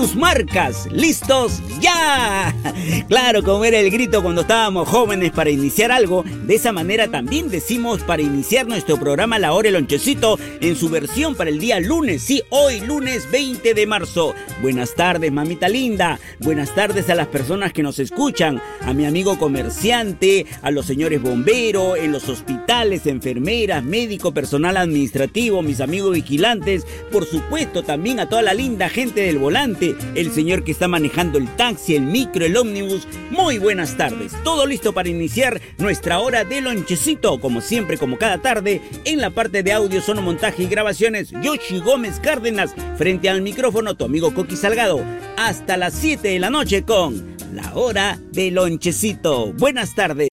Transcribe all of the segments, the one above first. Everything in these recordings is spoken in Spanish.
sus marcas. ¿Listos? ¡Ya! Claro, como era el grito cuando estábamos jóvenes para iniciar algo, de esa manera también decimos para iniciar nuestro programa La Hora el Lonchecito en su versión para el día lunes. Sí, hoy lunes 20 de marzo. Buenas tardes, mamita linda. Buenas tardes a las personas que nos escuchan, a mi amigo comerciante, a los señores bomberos, en los hospitales, enfermeras, médico, personal administrativo, mis amigos vigilantes, por supuesto también a toda la linda gente del volante, el señor que está manejando el taxi, el micro, el ómnibus. Muy buenas tardes. Todo listo para iniciar nuestra hora de lonchecito, como siempre, como cada tarde, en la parte de audio, sonomontaje y grabaciones, Yoshi Gómez Cárdenas, frente al micrófono, tu amigo Coqui Salgado, hasta las 7 de la noche con la hora de lonchecito. Buenas tardes.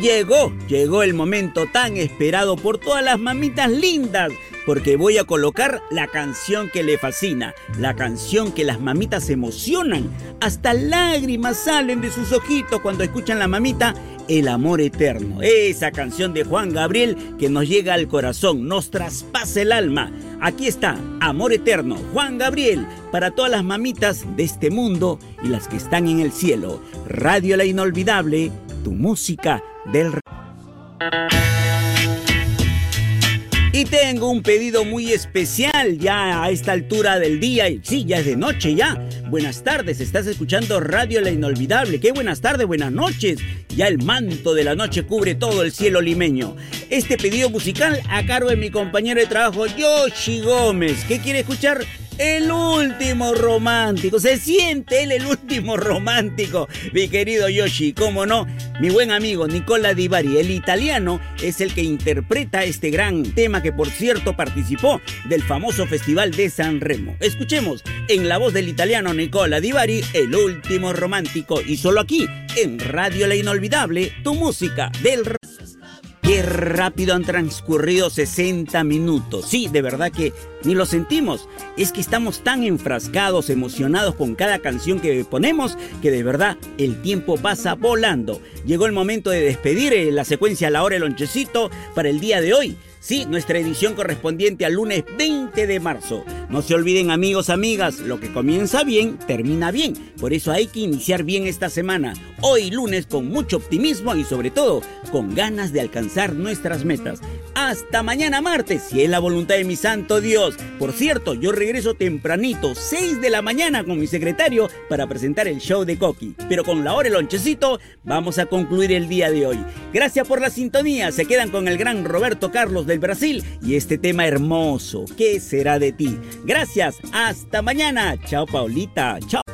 Llegó, llegó el momento tan esperado por todas las mamitas lindas, porque voy a colocar la canción que le fascina, la canción que las mamitas emocionan, hasta lágrimas salen de sus ojitos cuando escuchan la mamita El amor eterno, esa canción de Juan Gabriel que nos llega al corazón, nos traspasa el alma. Aquí está, Amor Eterno, Juan Gabriel, para todas las mamitas de este mundo y las que están en el cielo. Radio La Inolvidable, tu música del... Y tengo un pedido muy especial ya a esta altura del día. Sí, ya es de noche ya. Buenas tardes, estás escuchando Radio La Inolvidable. Qué buenas tardes, buenas noches. Ya el manto de la noche cubre todo el cielo limeño. Este pedido musical a cargo de mi compañero de trabajo Yoshi Gómez. ¿Qué quiere escuchar? El último romántico. Se siente él el último romántico. Mi querido Yoshi, cómo no. Mi buen amigo Nicola Divari, el italiano, es el que interpreta este gran tema que por cierto participó del famoso Festival de San Remo. Escuchemos en la voz del italiano Nicola Divari, el último romántico. Y solo aquí, en Radio La Inolvidable, tu música del Qué rápido han transcurrido 60 minutos. Sí, de verdad que ni lo sentimos. Es que estamos tan enfrascados, emocionados con cada canción que ponemos, que de verdad el tiempo pasa volando. Llegó el momento de despedir eh, la secuencia La Hora del Lonchecito para el día de hoy. Sí, nuestra edición correspondiente al lunes 20 de marzo. No se olviden amigos, amigas, lo que comienza bien, termina bien. Por eso hay que iniciar bien esta semana. Hoy lunes con mucho optimismo y sobre todo con ganas de alcanzar nuestras metas. Hasta mañana martes, si es la voluntad de mi santo Dios. Por cierto, yo regreso tempranito, 6 de la mañana con mi secretario para presentar el show de Coqui. Pero con la hora el lonchecito vamos a concluir el día de hoy. Gracias por la sintonía. Se quedan con el gran Roberto Carlos del Brasil y este tema hermoso. ¿Qué será de ti? Gracias. Hasta mañana. Chao, Paulita. Chao.